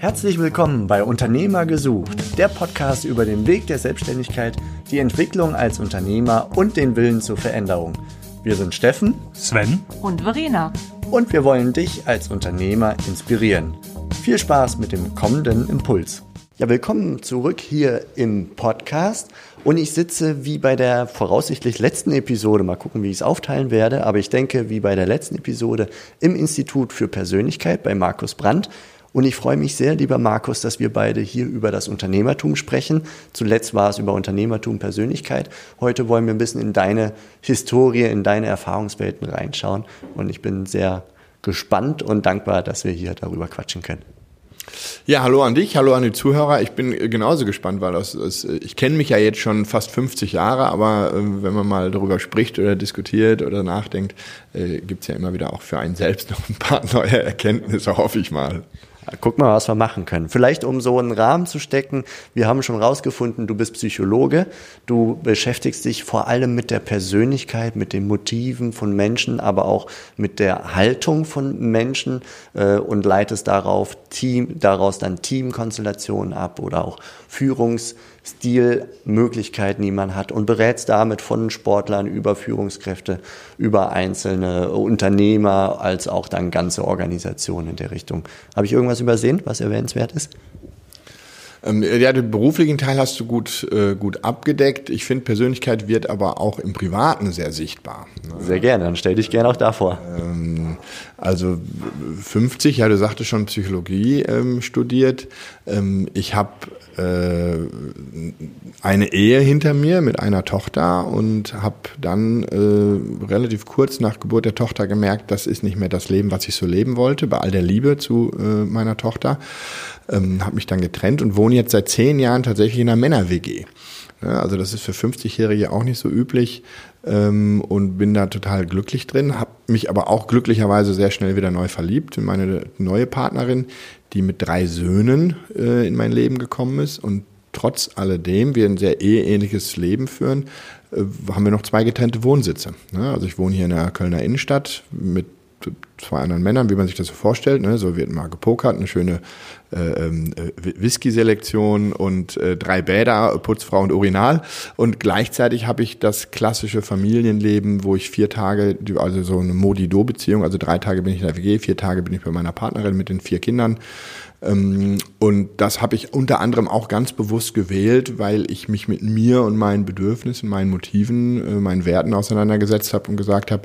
Herzlich willkommen bei Unternehmer gesucht, der Podcast über den Weg der Selbstständigkeit, die Entwicklung als Unternehmer und den Willen zur Veränderung. Wir sind Steffen, Sven und Verena. Und wir wollen dich als Unternehmer inspirieren. Viel Spaß mit dem kommenden Impuls. Ja, willkommen zurück hier im Podcast. Und ich sitze wie bei der voraussichtlich letzten Episode, mal gucken, wie ich es aufteilen werde, aber ich denke, wie bei der letzten Episode im Institut für Persönlichkeit bei Markus Brandt. Und ich freue mich sehr, lieber Markus, dass wir beide hier über das Unternehmertum sprechen. Zuletzt war es über Unternehmertum, Persönlichkeit. Heute wollen wir ein bisschen in deine Historie, in deine Erfahrungswelten reinschauen. Und ich bin sehr gespannt und dankbar, dass wir hier darüber quatschen können. Ja, hallo an dich, hallo an die Zuhörer. Ich bin genauso gespannt, weil das, das, ich kenne mich ja jetzt schon fast 50 Jahre, aber äh, wenn man mal darüber spricht oder diskutiert oder nachdenkt, äh, gibt es ja immer wieder auch für einen selbst noch ein paar neue Erkenntnisse, hoffe ich mal. Guck mal, was wir machen können. Vielleicht um so einen Rahmen zu stecken. Wir haben schon rausgefunden, du bist Psychologe. Du beschäftigst dich vor allem mit der Persönlichkeit, mit den Motiven von Menschen, aber auch mit der Haltung von Menschen äh, und leitest darauf Team, daraus dann Teamkonstellationen ab oder auch Führungs- Stilmöglichkeiten, die man hat und berätst damit von Sportlern über Führungskräfte, über einzelne Unternehmer, als auch dann ganze Organisationen in der Richtung. Habe ich irgendwas übersehen, was erwähnenswert ist? Ähm, ja, den beruflichen Teil hast du gut, äh, gut abgedeckt. Ich finde, Persönlichkeit wird aber auch im Privaten sehr sichtbar. Sehr gerne, dann stell dich gerne auch davor. Ähm, also 50, ja, du sagtest schon Psychologie ähm, studiert. Ähm, ich habe eine Ehe hinter mir mit einer Tochter und habe dann äh, relativ kurz nach Geburt der Tochter gemerkt, das ist nicht mehr das Leben, was ich so leben wollte, bei all der Liebe zu äh, meiner Tochter. Ähm, habe mich dann getrennt und wohne jetzt seit zehn Jahren tatsächlich in einer Männer-WG. Ja, also das ist für 50-Jährige auch nicht so üblich ähm, und bin da total glücklich drin, habe mich aber auch glücklicherweise sehr schnell wieder neu verliebt in meine neue Partnerin, die mit drei Söhnen äh, in mein Leben gekommen ist und trotz alledem wir ein sehr eheähnliches Leben führen, äh, haben wir noch zwei getrennte Wohnsitze. Ne? Also ich wohne hier in der Kölner Innenstadt mit zwei anderen Männern, wie man sich das so vorstellt. Ne? So wird mal gepokert, eine schöne äh, ähm, äh, Whisky-Selektion und äh, drei Bäder, Putzfrau und Urinal. Und gleichzeitig habe ich das klassische Familienleben, wo ich vier Tage, also so eine Modi-Do-Beziehung, also drei Tage bin ich in der WG, vier Tage bin ich bei meiner Partnerin mit den vier Kindern. Ähm, und das habe ich unter anderem auch ganz bewusst gewählt, weil ich mich mit mir und meinen Bedürfnissen, meinen Motiven, äh, meinen Werten auseinandergesetzt habe und gesagt habe,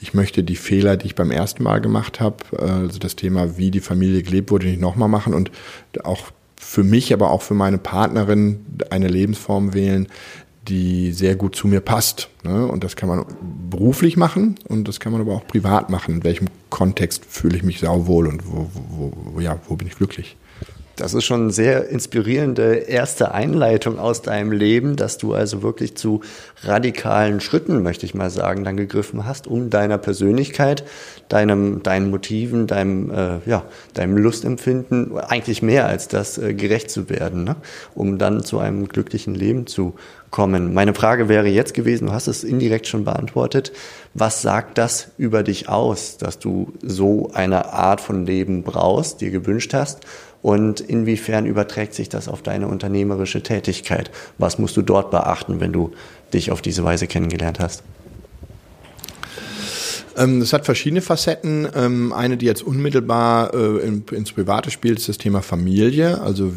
ich möchte die Fehler, die ich beim ersten Mal gemacht habe, äh, also das Thema, wie die Familie gelebt wurde, nicht nochmal machen und auch für mich, aber auch für meine Partnerin eine Lebensform wählen, die sehr gut zu mir passt. Ne? Und das kann man beruflich machen und das kann man aber auch privat machen. In welchem Kontext fühle ich mich sauwohl und wo, wo, wo, ja, wo bin ich glücklich? Das ist schon eine sehr inspirierende erste Einleitung aus deinem Leben, dass du also wirklich zu radikalen Schritten, möchte ich mal sagen, dann gegriffen hast, um deiner Persönlichkeit, deinem, deinen Motiven, deinem, äh, ja, deinem Lustempfinden, eigentlich mehr als das, äh, gerecht zu werden, ne? um dann zu einem glücklichen Leben zu kommen. Meine Frage wäre jetzt gewesen, du hast es indirekt schon beantwortet, was sagt das über dich aus, dass du so eine Art von Leben brauchst, dir gewünscht hast und inwiefern überträgt sich das auf deine unternehmerische Tätigkeit? Was musst du dort beachten, wenn du dich auf diese Weise kennengelernt hast? Ähm, das hat verschiedene Facetten. Ähm, eine, die jetzt unmittelbar äh, ins Private spielt, ist das Thema Familie. Also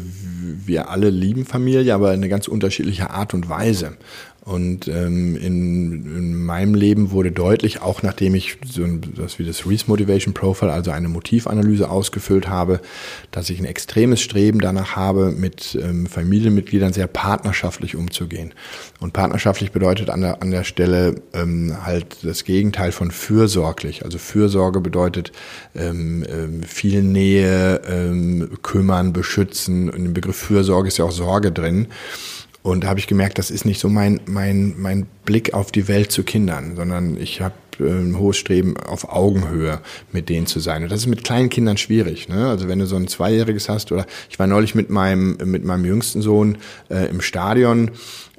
wir alle lieben Familie, aber eine ganz unterschiedliche Art und Weise. Und ähm, in, in meinem Leben wurde deutlich, auch nachdem ich so ein, das wie das Reese Motivation Profile, also eine Motivanalyse ausgefüllt habe, dass ich ein extremes Streben danach habe, mit ähm, Familienmitgliedern sehr partnerschaftlich umzugehen. Und partnerschaftlich bedeutet an der, an der Stelle ähm, halt das Gegenteil von fürsorglich. Also Fürsorge bedeutet ähm, ähm, viel Nähe, ähm, kümmern, beschützen. Und im Begriff Fürsorge ist ja auch Sorge drin. Und da habe ich gemerkt, das ist nicht so mein, mein, mein Blick auf die Welt zu Kindern, sondern ich habe äh, ein hohes Streben auf Augenhöhe mit denen zu sein. Und das ist mit kleinen Kindern schwierig. Ne? Also wenn du so ein Zweijähriges hast oder ich war neulich mit meinem, mit meinem jüngsten Sohn äh, im Stadion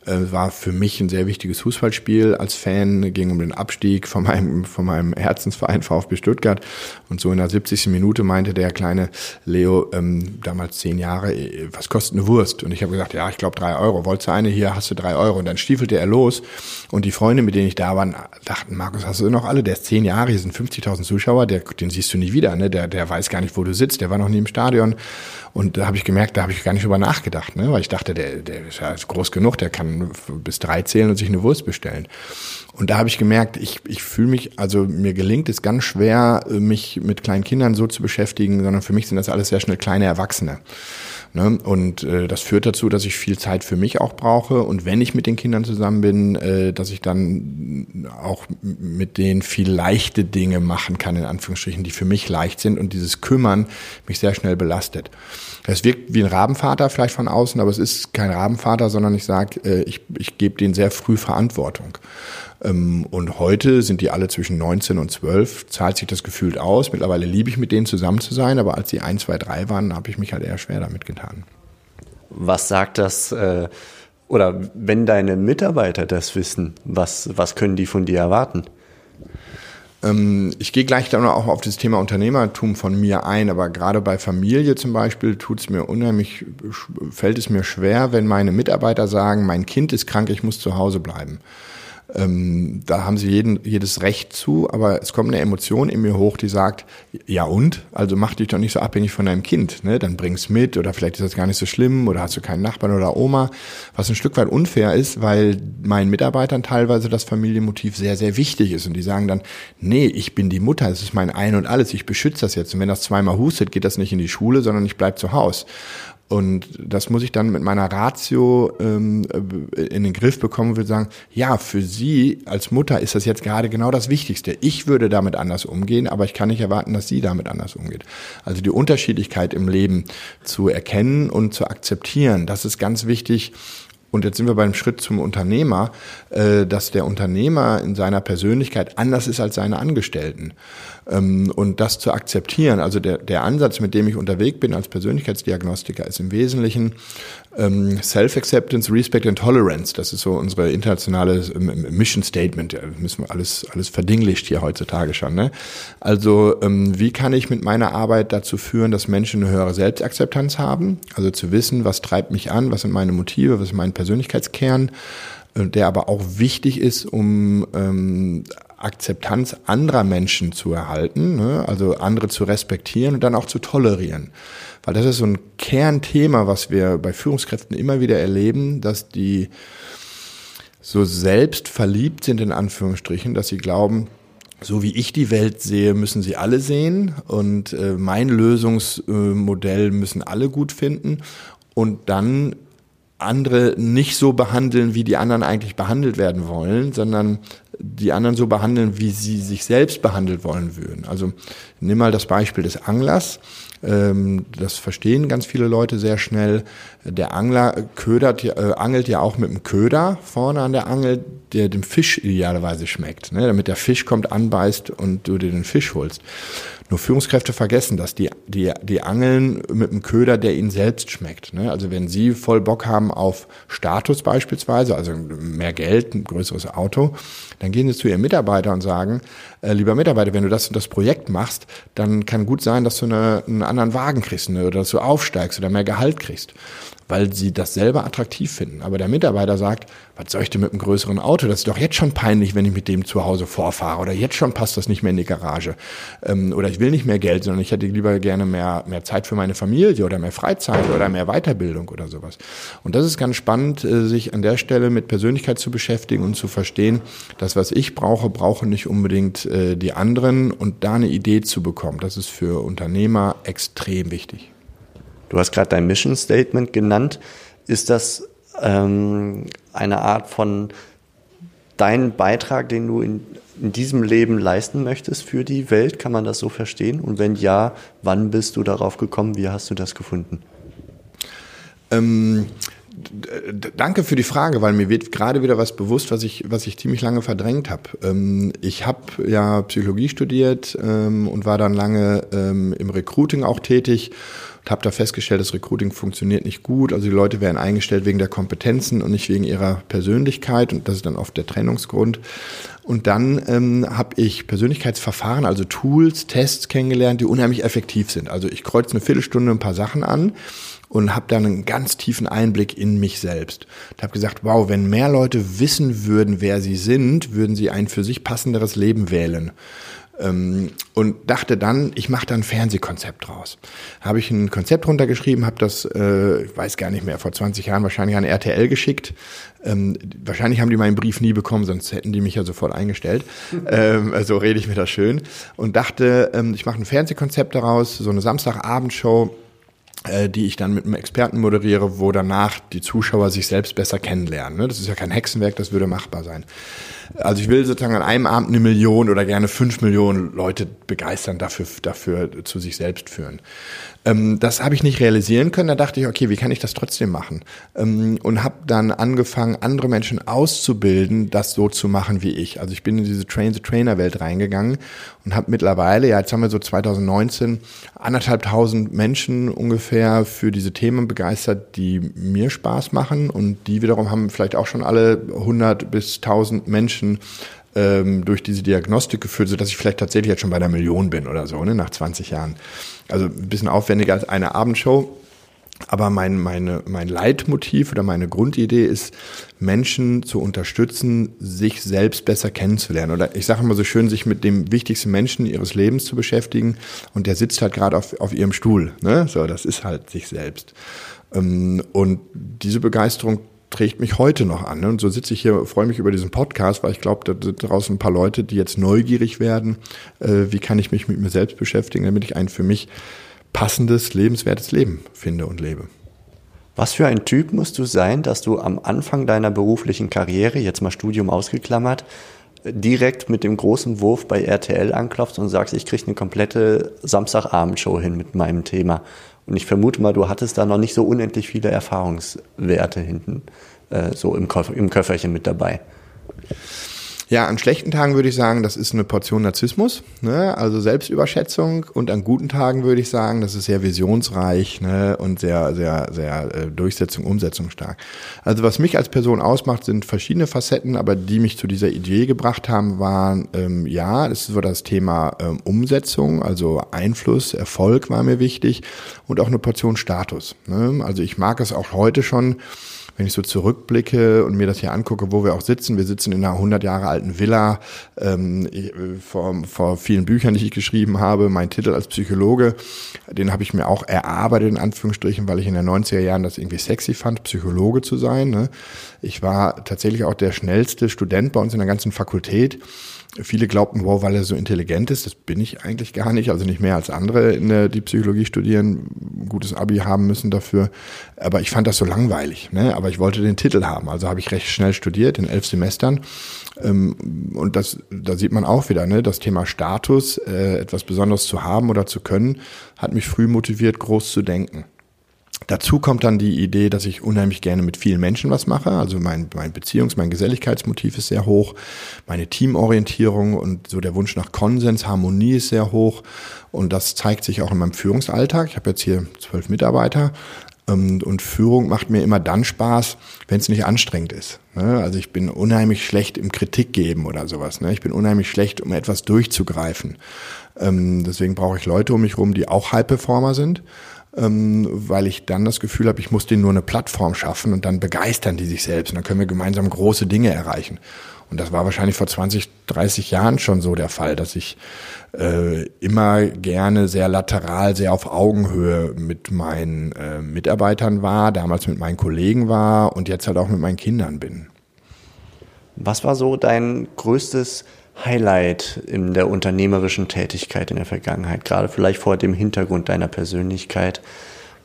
war für mich ein sehr wichtiges Fußballspiel als Fan, ging um den Abstieg von meinem, von meinem Herzensverein VfB Stuttgart. Und so in der 70. Minute meinte der kleine Leo, ähm, damals zehn Jahre, äh, was kostet eine Wurst? Und ich habe gesagt, ja, ich glaube drei Euro. Wolltest du eine? Hier hast du drei Euro. Und dann stiefelte er los. Und die Freunde, mit denen ich da war, dachten, Markus, hast du noch alle? Der ist zehn Jahre, hier sind 50.000 Zuschauer, der, den siehst du nie wieder. Ne? Der, der weiß gar nicht, wo du sitzt. Der war noch nie im Stadion. Und da habe ich gemerkt, da habe ich gar nicht drüber nachgedacht, ne? weil ich dachte, der, der ist ja groß genug, der kann bis drei zählen und sich eine Wurst bestellen. Und da habe ich gemerkt, ich, ich fühle mich, also mir gelingt es ganz schwer, mich mit kleinen Kindern so zu beschäftigen, sondern für mich sind das alles sehr schnell kleine Erwachsene. Ne? Und äh, das führt dazu, dass ich viel Zeit für mich auch brauche. Und wenn ich mit den Kindern zusammen bin, äh, dass ich dann auch mit denen viel leichte Dinge machen kann, in Anführungsstrichen, die für mich leicht sind und dieses Kümmern mich sehr schnell belastet. Es wirkt wie ein Rabenvater vielleicht von außen, aber es ist kein Rabenvater, sondern ich sage, äh, ich, ich gebe denen sehr früh Verantwortung. Ähm, und heute sind die alle zwischen 19 und 12, zahlt sich das gefühlt aus. Mittlerweile liebe ich mit denen zusammen zu sein, aber als sie 1, 2, 3 waren, habe ich mich halt eher schwer damit getan. Was sagt das, äh, oder wenn deine Mitarbeiter das wissen, was, was können die von dir erwarten? Ähm, ich gehe gleich dann auch auf das Thema Unternehmertum von mir ein, aber gerade bei Familie zum Beispiel tut es mir unheimlich, fällt es mir schwer, wenn meine Mitarbeiter sagen, mein Kind ist krank, ich muss zu Hause bleiben. Ähm, da haben sie jeden, jedes Recht zu, aber es kommt eine Emotion in mir hoch, die sagt, ja und? Also mach dich doch nicht so abhängig von deinem Kind. Ne? Dann bring's mit oder vielleicht ist das gar nicht so schlimm oder hast du keinen Nachbarn oder Oma. Was ein Stück weit unfair ist, weil meinen Mitarbeitern teilweise das Familienmotiv sehr, sehr wichtig ist. Und die sagen dann, nee, ich bin die Mutter, es ist mein Ein und Alles, ich beschütze das jetzt. Und wenn das zweimal hustet, geht das nicht in die Schule, sondern ich bleib zu Hause. Und das muss ich dann mit meiner Ratio ähm, in den Griff bekommen und würde sagen, ja, für Sie als Mutter ist das jetzt gerade genau das Wichtigste. Ich würde damit anders umgehen, aber ich kann nicht erwarten, dass sie damit anders umgeht. Also die Unterschiedlichkeit im Leben zu erkennen und zu akzeptieren, das ist ganz wichtig, und jetzt sind wir beim Schritt zum Unternehmer, äh, dass der Unternehmer in seiner Persönlichkeit anders ist als seine Angestellten. Ähm, und das zu akzeptieren, also der, der Ansatz, mit dem ich unterwegs bin als Persönlichkeitsdiagnostiker, ist im Wesentlichen ähm, Self-Acceptance, Respect and Tolerance. Das ist so unsere internationale ähm, Mission Statement. Müssen wir alles, alles verdinglicht hier heutzutage schon. Ne? Also wie kann ich mit meiner Arbeit dazu führen, dass Menschen eine höhere Selbstakzeptanz haben? Also zu wissen, was treibt mich an, was sind meine Motive, was ist mein Persönlichkeitskern, äh, der aber auch wichtig ist, um ähm, Akzeptanz anderer Menschen zu erhalten, ne? also andere zu respektieren und dann auch zu tolerieren. Weil das ist so ein Kernthema, was wir bei Führungskräften immer wieder erleben, dass die so selbst verliebt sind, in Anführungsstrichen, dass sie glauben, so wie ich die Welt sehe, müssen sie alle sehen und äh, mein Lösungsmodell müssen alle gut finden und dann andere nicht so behandeln, wie die anderen eigentlich behandelt werden wollen, sondern die anderen so behandeln, wie sie sich selbst behandelt wollen würden. Also nimm mal das Beispiel des Anglers. Ähm, das verstehen ganz viele Leute sehr schnell. Der Angler ködert, äh, angelt ja auch mit einem Köder vorne an der Angel, der dem Fisch idealerweise schmeckt, ne? damit der Fisch kommt, anbeißt und du dir den Fisch holst. Nur Führungskräfte vergessen das. Die, die, die angeln mit einem Köder, der ihnen selbst schmeckt. Ne? Also wenn sie voll Bock haben auf Status beispielsweise, also mehr Geld, ein größeres Auto, dann gehen sie zu ihrem Mitarbeiter und sagen, äh, lieber Mitarbeiter, wenn du das und das Projekt machst, dann kann gut sein, dass du eine, einen anderen Wagen kriegst ne? oder dass du aufsteigst oder mehr Gehalt kriegst weil sie das selber attraktiv finden. Aber der Mitarbeiter sagt, was soll ich denn mit einem größeren Auto? Das ist doch jetzt schon peinlich, wenn ich mit dem zu Hause vorfahre. Oder jetzt schon passt das nicht mehr in die Garage. Ähm, oder ich will nicht mehr Geld, sondern ich hätte lieber gerne mehr, mehr Zeit für meine Familie oder mehr Freizeit oder mehr Weiterbildung oder sowas. Und das ist ganz spannend, äh, sich an der Stelle mit Persönlichkeit zu beschäftigen und zu verstehen, das, was ich brauche, brauchen nicht unbedingt äh, die anderen und da eine Idee zu bekommen. Das ist für Unternehmer extrem wichtig. Du hast gerade dein Mission Statement genannt. Ist das ähm, eine Art von deinen Beitrag, den du in, in diesem Leben leisten möchtest für die Welt? Kann man das so verstehen? Und wenn ja, wann bist du darauf gekommen? Wie hast du das gefunden? Ähm, danke für die Frage, weil mir wird gerade wieder was bewusst, was ich, was ich ziemlich lange verdrängt habe. Ähm, ich habe ja Psychologie studiert ähm, und war dann lange ähm, im Recruiting auch tätig und habe da festgestellt, das Recruiting funktioniert nicht gut. Also die Leute werden eingestellt wegen der Kompetenzen und nicht wegen ihrer Persönlichkeit und das ist dann oft der Trennungsgrund. Und dann ähm, habe ich Persönlichkeitsverfahren, also Tools, Tests kennengelernt, die unheimlich effektiv sind. Also ich kreuze eine Viertelstunde ein paar Sachen an und habe dann einen ganz tiefen Einblick in mich selbst. Ich habe gesagt, wow, wenn mehr Leute wissen würden, wer sie sind, würden sie ein für sich passenderes Leben wählen ähm, und dachte dann, ich mache da ein Fernsehkonzept draus. Habe ich ein Konzept runtergeschrieben, habe das, äh, ich weiß gar nicht mehr, vor 20 Jahren wahrscheinlich an RTL geschickt. Ähm, wahrscheinlich haben die meinen Brief nie bekommen, sonst hätten die mich ja sofort eingestellt. ähm, also rede ich mir das schön und dachte, ähm, ich mache ein Fernsehkonzept daraus, so eine Samstagabendshow die ich dann mit einem Experten moderiere, wo danach die Zuschauer sich selbst besser kennenlernen. Ne? Das ist ja kein Hexenwerk, das würde machbar sein. Also ich will sozusagen an einem Abend eine Million oder gerne fünf Millionen Leute begeistern, dafür, dafür zu sich selbst führen. Ähm, das habe ich nicht realisieren können. Da dachte ich, okay, wie kann ich das trotzdem machen? Ähm, und habe dann angefangen, andere Menschen auszubilden, das so zu machen wie ich. Also ich bin in diese Train-the-Trainer-Welt reingegangen und habe mittlerweile, ja, jetzt haben wir so 2019 anderthalb tausend Menschen ungefähr für diese Themen begeistert, die mir Spaß machen und die wiederum haben vielleicht auch schon alle 100 bis 1000 Menschen ähm, durch diese Diagnostik geführt, sodass ich vielleicht tatsächlich jetzt schon bei einer Million bin oder so, ne, nach 20 Jahren. Also ein bisschen aufwendiger als eine Abendshow. Aber mein, meine, mein Leitmotiv oder meine Grundidee ist, Menschen zu unterstützen, sich selbst besser kennenzulernen. Oder ich sage immer so schön, sich mit dem wichtigsten Menschen ihres Lebens zu beschäftigen. Und der sitzt halt gerade auf, auf ihrem Stuhl. Ne? So, das ist halt sich selbst. Ähm, und diese Begeisterung trägt mich heute noch an. Ne? Und so sitze ich hier, freue mich über diesen Podcast, weil ich glaube, da sind draußen ein paar Leute, die jetzt neugierig werden. Äh, wie kann ich mich mit mir selbst beschäftigen, damit ich ein für mich passendes, lebenswertes Leben finde und lebe. Was für ein Typ musst du sein, dass du am Anfang deiner beruflichen Karriere, jetzt mal Studium ausgeklammert, direkt mit dem großen Wurf bei RTL anklopfst und sagst, ich kriege eine komplette Samstagabendshow hin mit meinem Thema. Und ich vermute mal, du hattest da noch nicht so unendlich viele Erfahrungswerte hinten äh, so im, Köf im Köfferchen mit dabei. Ja, an schlechten Tagen würde ich sagen, das ist eine Portion Narzissmus, ne? also Selbstüberschätzung. Und an guten Tagen würde ich sagen, das ist sehr visionsreich ne? und sehr, sehr, sehr äh, Durchsetzung, Umsetzung stark. Also was mich als Person ausmacht, sind verschiedene Facetten, aber die mich zu dieser Idee gebracht haben, waren ähm, ja, das ist so das Thema ähm, Umsetzung, also Einfluss, Erfolg war mir wichtig und auch eine Portion Status. Ne? Also ich mag es auch heute schon wenn ich so zurückblicke und mir das hier angucke, wo wir auch sitzen, wir sitzen in einer 100 Jahre alten Villa, ähm, ich, vor, vor vielen Büchern, die ich geschrieben habe, mein Titel als Psychologe, den habe ich mir auch erarbeitet, in Anführungsstrichen, weil ich in den 90er Jahren das irgendwie sexy fand, Psychologe zu sein. Ne? Ich war tatsächlich auch der schnellste Student bei uns in der ganzen Fakultät. Viele glaubten, wow, weil er so intelligent ist, das bin ich eigentlich gar nicht, also nicht mehr als andere, der, die Psychologie studieren, gutes Abi haben müssen dafür. Aber ich fand das so langweilig, ne? aber ich wollte den Titel haben, also habe ich recht schnell studiert, in elf Semestern. Ähm, und das, da sieht man auch wieder, ne? das Thema Status, äh, etwas Besonderes zu haben oder zu können, hat mich früh motiviert, groß zu denken. Dazu kommt dann die Idee, dass ich unheimlich gerne mit vielen Menschen was mache. Also mein, mein Beziehungs-, mein Geselligkeitsmotiv ist sehr hoch. Meine Teamorientierung und so der Wunsch nach Konsens, Harmonie ist sehr hoch. Und das zeigt sich auch in meinem Führungsalltag. Ich habe jetzt hier zwölf Mitarbeiter. Ähm, und Führung macht mir immer dann Spaß, wenn es nicht anstrengend ist. Ne? Also ich bin unheimlich schlecht im Kritik geben oder sowas. Ne? Ich bin unheimlich schlecht, um etwas durchzugreifen. Ähm, deswegen brauche ich Leute um mich rum, die auch High-Performer sind ähm, weil ich dann das Gefühl habe, ich muss denen nur eine Plattform schaffen und dann begeistern die sich selbst und dann können wir gemeinsam große Dinge erreichen. Und das war wahrscheinlich vor 20, 30 Jahren schon so der Fall, dass ich äh, immer gerne sehr lateral, sehr auf Augenhöhe mit meinen äh, Mitarbeitern war, damals mit meinen Kollegen war und jetzt halt auch mit meinen Kindern bin. Was war so dein größtes Highlight in der unternehmerischen Tätigkeit in der Vergangenheit, gerade vielleicht vor dem Hintergrund deiner Persönlichkeit?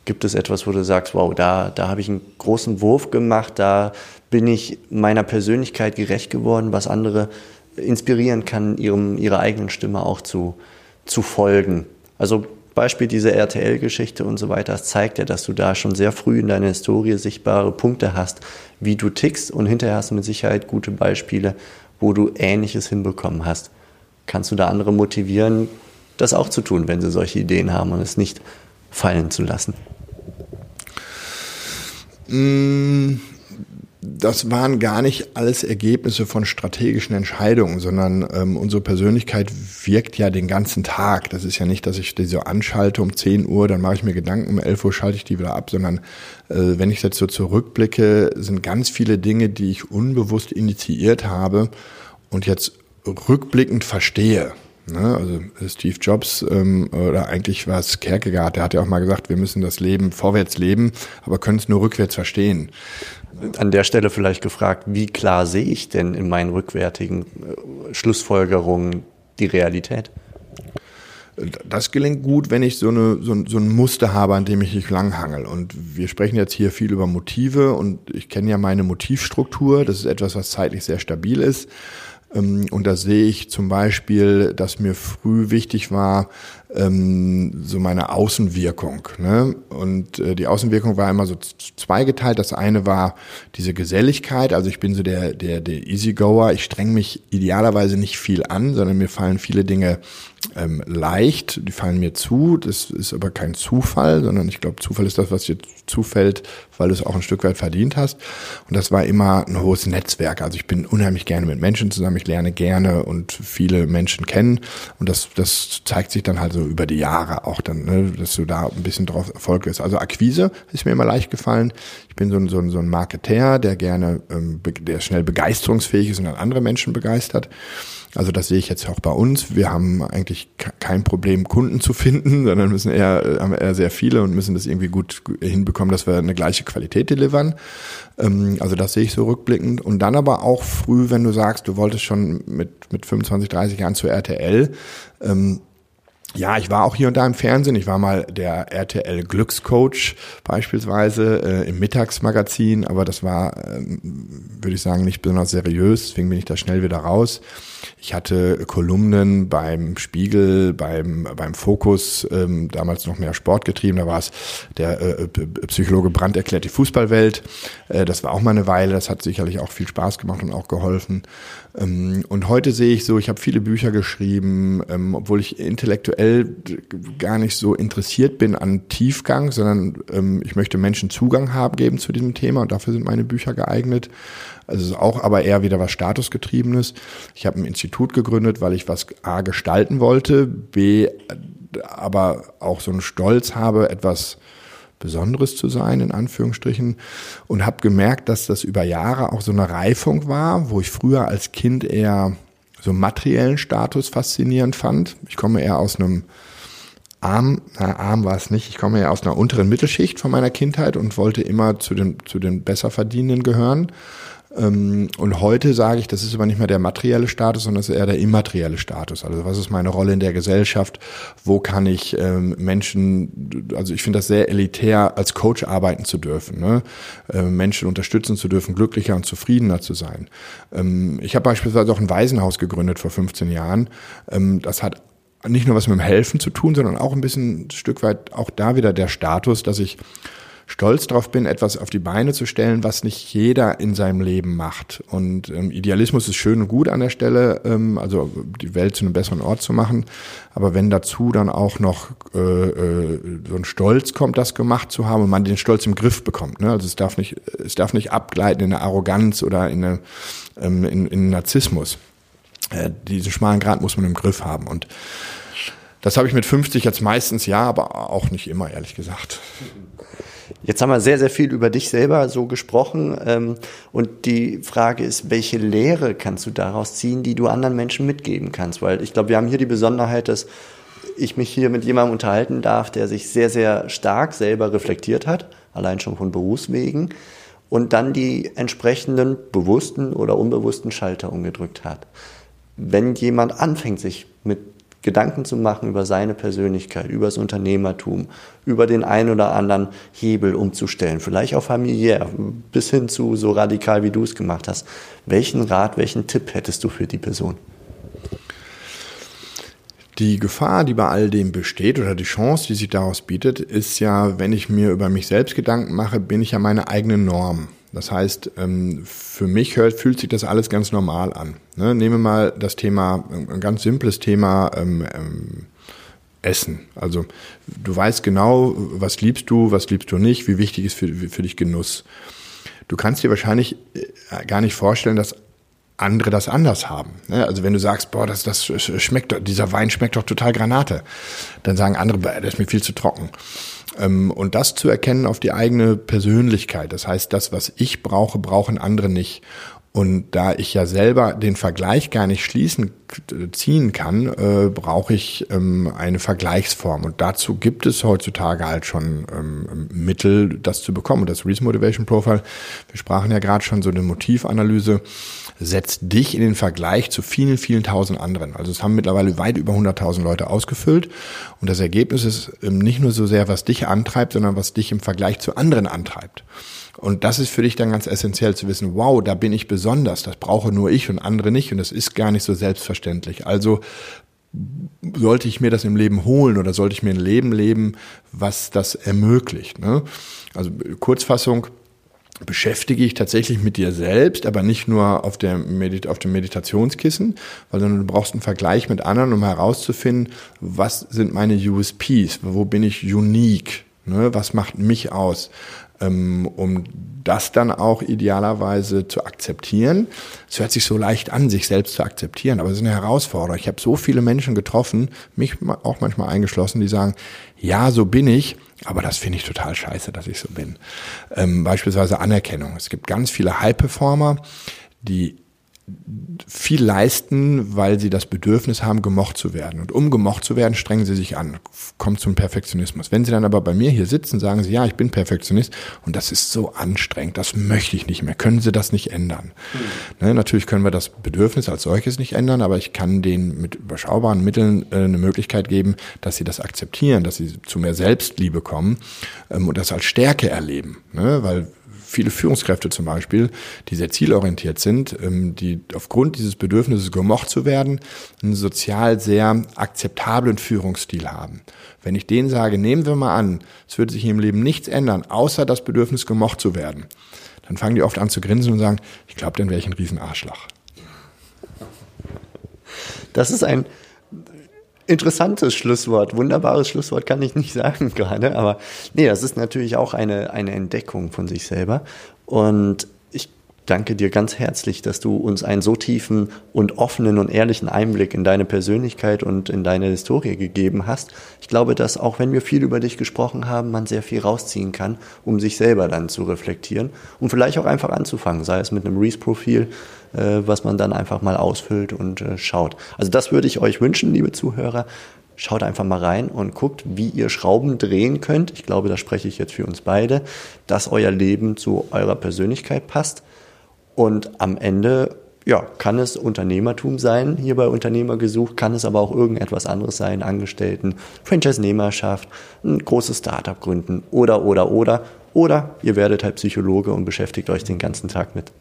Gibt es etwas, wo du sagst, wow, da, da habe ich einen großen Wurf gemacht, da bin ich meiner Persönlichkeit gerecht geworden, was andere inspirieren kann, ihrem, ihrer eigenen Stimme auch zu, zu folgen? Also Beispiel diese RTL-Geschichte und so weiter, das zeigt ja, dass du da schon sehr früh in deiner Historie sichtbare Punkte hast, wie du tickst und hinterher hast du mit Sicherheit gute Beispiele, wo du Ähnliches hinbekommen hast. Kannst du da andere motivieren, das auch zu tun, wenn sie solche Ideen haben und es nicht fallen zu lassen? Das waren gar nicht alles Ergebnisse von strategischen Entscheidungen, sondern ähm, unsere Persönlichkeit wirkt ja den ganzen Tag. Das ist ja nicht, dass ich die so anschalte um 10 Uhr, dann mache ich mir Gedanken, um 11 Uhr schalte ich die wieder ab, sondern äh, wenn ich jetzt so zurückblicke, sind ganz viele Dinge, die ich unbewusst initiiert habe und jetzt rückblickend verstehe. Ne? Also Steve Jobs ähm, oder eigentlich war es Kierkegaard, der hat ja auch mal gesagt, wir müssen das Leben vorwärts leben, aber können es nur rückwärts verstehen an der Stelle vielleicht gefragt, wie klar sehe ich denn in meinen rückwärtigen äh, Schlussfolgerungen die Realität? Das gelingt gut, wenn ich so, eine, so, ein, so ein Muster habe, an dem ich mich langhangel. Und wir sprechen jetzt hier viel über Motive und ich kenne ja meine Motivstruktur. Das ist etwas, was zeitlich sehr stabil ist. Ähm, und da sehe ich zum Beispiel, dass mir früh wichtig war, ähm, so meine Außenwirkung. Ne? Und äh, die Außenwirkung war immer so zweigeteilt. Das eine war diese Geselligkeit. Also ich bin so der, der, der Easygoer. Ich streng mich idealerweise nicht viel an, sondern mir fallen viele Dinge ähm, leicht. Die fallen mir zu. Das ist aber kein Zufall, sondern ich glaube, Zufall ist das, was dir zufällt, weil du es auch ein Stück weit verdient hast. Und das war immer ein hohes Netzwerk. Also ich bin unheimlich gerne mit Menschen zusammen. Ich lerne gerne und viele Menschen kennen. Und das, das zeigt sich dann halt so über die Jahre auch dann, ne, dass du da ein bisschen drauf Erfolg ist. Also Akquise ist mir immer leicht gefallen. Ich bin so ein, so ein, so ein Marketer, der gerne, ähm, der schnell begeisterungsfähig ist und dann andere Menschen begeistert. Also das sehe ich jetzt auch bei uns. Wir haben eigentlich kein Problem, Kunden zu finden, sondern müssen eher, haben eher sehr viele und müssen das irgendwie gut hinbekommen, dass wir eine gleiche Qualität delivern. Ähm, also das sehe ich so rückblickend. Und dann aber auch früh, wenn du sagst, du wolltest schon mit, mit 25, 30 Jahren zur RTL, ähm, ja, ich war auch hier und da im Fernsehen. Ich war mal der RTL Glückscoach beispielsweise äh, im Mittagsmagazin, aber das war, ähm, würde ich sagen, nicht besonders seriös. Deswegen bin ich da schnell wieder raus. Ich hatte Kolumnen beim Spiegel, beim, beim Fokus, ähm, damals noch mehr Sport getrieben. Da war es der äh, Psychologe Brandt erklärt die Fußballwelt. Äh, das war auch mal eine Weile. Das hat sicherlich auch viel Spaß gemacht und auch geholfen. Ähm, und heute sehe ich so, ich habe viele Bücher geschrieben, ähm, obwohl ich intellektuell gar nicht so interessiert bin an Tiefgang, sondern ähm, ich möchte Menschen Zugang haben geben zu diesem Thema und dafür sind meine Bücher geeignet. Also es ist auch aber eher wieder was Statusgetriebenes. Ich habe ein Institut gegründet, weil ich was A gestalten wollte, B aber auch so einen Stolz habe, etwas Besonderes zu sein, in Anführungsstrichen, und habe gemerkt, dass das über Jahre auch so eine Reifung war, wo ich früher als Kind eher so materiellen Status faszinierend fand. Ich komme eher aus einem arm, na, arm war es nicht, ich komme eher aus einer unteren Mittelschicht von meiner Kindheit und wollte immer zu den, zu den Besserverdienenden gehören und heute sage ich, das ist aber nicht mehr der materielle Status, sondern das ist eher der immaterielle Status. Also was ist meine Rolle in der Gesellschaft? Wo kann ich ähm, Menschen, also ich finde das sehr elitär, als Coach arbeiten zu dürfen, ne? Äh, Menschen unterstützen zu dürfen, glücklicher und zufriedener zu sein. Ähm, ich habe beispielsweise auch ein Waisenhaus gegründet vor 15 Jahren. das hat nicht nur was mit dem Helfen zu tun, sondern auch ein bisschen ein Stück weit auch da wieder der Status, dass ich stolz drauf bin, etwas auf die Beine zu stellen, was nicht jeder in seinem Leben macht. Und ähm, Idealismus ist schön und gut an der Stelle, ähm, also die Welt zu einem besseren Ort zu machen. Aber wenn dazu dann auch noch äh, äh, so ein Stolz kommt, das gemacht zu haben und man den Stolz im Griff bekommt, ne? also es darf nicht, es darf nicht abgleiten in eine Arroganz oder in, eine, ähm, in, in Narzissmus. Äh, diesen schmalen Grad muss man im Griff haben und das habe ich mit 50 jetzt meistens ja, aber auch nicht immer, ehrlich gesagt. Jetzt haben wir sehr, sehr viel über dich selber so gesprochen. Ähm, und die Frage ist, welche Lehre kannst du daraus ziehen, die du anderen Menschen mitgeben kannst? Weil ich glaube, wir haben hier die Besonderheit, dass ich mich hier mit jemandem unterhalten darf, der sich sehr, sehr stark selber reflektiert hat, allein schon von Berufswegen, und dann die entsprechenden bewussten oder unbewussten Schalter umgedrückt hat. Wenn jemand anfängt, sich mit Gedanken zu machen über seine Persönlichkeit, über das Unternehmertum, über den einen oder anderen Hebel umzustellen, vielleicht auch familiär, bis hin zu so radikal, wie du es gemacht hast. Welchen Rat, welchen Tipp hättest du für die Person? Die Gefahr, die bei all dem besteht oder die Chance, die sich daraus bietet, ist ja, wenn ich mir über mich selbst Gedanken mache, bin ich ja meine eigene Norm. Das heißt, ähm, für mich fühlt sich das alles ganz normal an. Ne? Nehmen wir mal das Thema, ein ganz simples Thema, ähm, ähm, Essen. Also du weißt genau, was liebst du, was liebst du nicht, wie wichtig ist für, für dich Genuss. Du kannst dir wahrscheinlich äh, gar nicht vorstellen, dass andere das anders haben. Ne? Also wenn du sagst, boah, das, das schmeckt, dieser Wein schmeckt doch total Granate, dann sagen andere, das ist mir viel zu trocken. Ähm, und das zu erkennen auf die eigene Persönlichkeit. Das heißt, das, was ich brauche, brauchen andere nicht. Und da ich ja selber den Vergleich gar nicht schließen, ziehen kann, äh, brauche ich ähm, eine Vergleichsform. Und dazu gibt es heutzutage halt schon ähm, Mittel, das zu bekommen. Und das Reason Motivation Profile, wir sprachen ja gerade schon so eine Motivanalyse, setzt dich in den Vergleich zu vielen, vielen tausend anderen. Also es haben mittlerweile weit über 100.000 Leute ausgefüllt. Und das Ergebnis ist ähm, nicht nur so sehr, was dich antreibt, sondern was dich im Vergleich zu anderen antreibt. Und das ist für dich dann ganz essentiell zu wissen, wow, da bin ich besonders, das brauche nur ich und andere nicht und das ist gar nicht so selbstverständlich. Also sollte ich mir das im Leben holen oder sollte ich mir ein Leben leben, was das ermöglicht. Ne? Also Kurzfassung, beschäftige ich tatsächlich mit dir selbst, aber nicht nur auf, der Medit auf dem Meditationskissen, sondern du brauchst einen Vergleich mit anderen, um herauszufinden, was sind meine USPs, wo bin ich unique, ne? was macht mich aus, um das dann auch idealerweise zu akzeptieren. Es hört sich so leicht an, sich selbst zu akzeptieren, aber es ist eine Herausforderung. Ich habe so viele Menschen getroffen, mich auch manchmal eingeschlossen, die sagen, ja, so bin ich, aber das finde ich total scheiße, dass ich so bin. Ähm, beispielsweise Anerkennung. Es gibt ganz viele High-Performer, die viel leisten, weil sie das Bedürfnis haben, gemocht zu werden. Und um gemocht zu werden, strengen sie sich an, kommt zum Perfektionismus. Wenn sie dann aber bei mir hier sitzen, sagen sie, ja, ich bin Perfektionist und das ist so anstrengend, das möchte ich nicht mehr. Können sie das nicht ändern? Mhm. Ne, natürlich können wir das Bedürfnis als solches nicht ändern, aber ich kann denen mit überschaubaren Mitteln äh, eine Möglichkeit geben, dass sie das akzeptieren, dass sie zu mehr Selbstliebe kommen ähm, und das als Stärke erleben. Ne? Weil viele Führungskräfte zum Beispiel, die sehr zielorientiert sind, ähm, die aufgrund dieses Bedürfnisses gemocht zu werden, einen sozial sehr akzeptablen Führungsstil haben. Wenn ich denen sage, nehmen wir mal an, es würde sich im Leben nichts ändern, außer das Bedürfnis gemocht zu werden, dann fangen die oft an zu grinsen und sagen, ich glaube, dann wäre ich ein Riesenarschloch. Das ist ein interessantes Schlusswort, wunderbares Schlusswort kann ich nicht sagen gerade, aber nee, das ist natürlich auch eine, eine Entdeckung von sich selber. Und danke dir ganz herzlich, dass du uns einen so tiefen und offenen und ehrlichen Einblick in deine Persönlichkeit und in deine Historie gegeben hast. Ich glaube, dass auch wenn wir viel über dich gesprochen haben, man sehr viel rausziehen kann, um sich selber dann zu reflektieren und vielleicht auch einfach anzufangen, sei es mit einem Reese-Profil, äh, was man dann einfach mal ausfüllt und äh, schaut. Also das würde ich euch wünschen, liebe Zuhörer. Schaut einfach mal rein und guckt, wie ihr Schrauben drehen könnt. Ich glaube, da spreche ich jetzt für uns beide, dass euer Leben zu eurer Persönlichkeit passt. Und am Ende ja, kann es Unternehmertum sein, hier bei Unternehmer gesucht, kann es aber auch irgendetwas anderes sein, Angestellten, Franchise-Nehmerschaft, ein großes Startup gründen oder, oder, oder. Oder ihr werdet halt Psychologe und beschäftigt euch den ganzen Tag mit,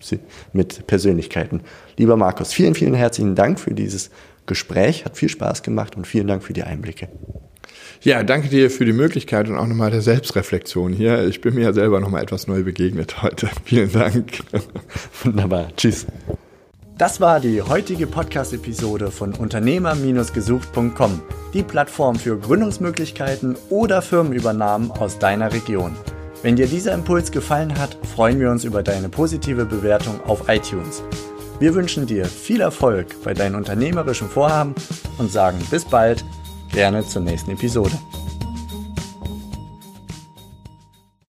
mit Persönlichkeiten. Lieber Markus, vielen, vielen herzlichen Dank für dieses Gespräch. Hat viel Spaß gemacht und vielen Dank für die Einblicke. Ja, danke dir für die Möglichkeit und auch nochmal der Selbstreflexion hier. Ich bin mir ja selber nochmal etwas neu begegnet heute. Vielen Dank. Wunderbar. Tschüss. Das war die heutige Podcast-Episode von Unternehmer-gesucht.com, die Plattform für Gründungsmöglichkeiten oder Firmenübernahmen aus deiner Region. Wenn dir dieser Impuls gefallen hat, freuen wir uns über deine positive Bewertung auf iTunes. Wir wünschen dir viel Erfolg bei deinen unternehmerischen Vorhaben und sagen bis bald, gerne zur nächsten Episode.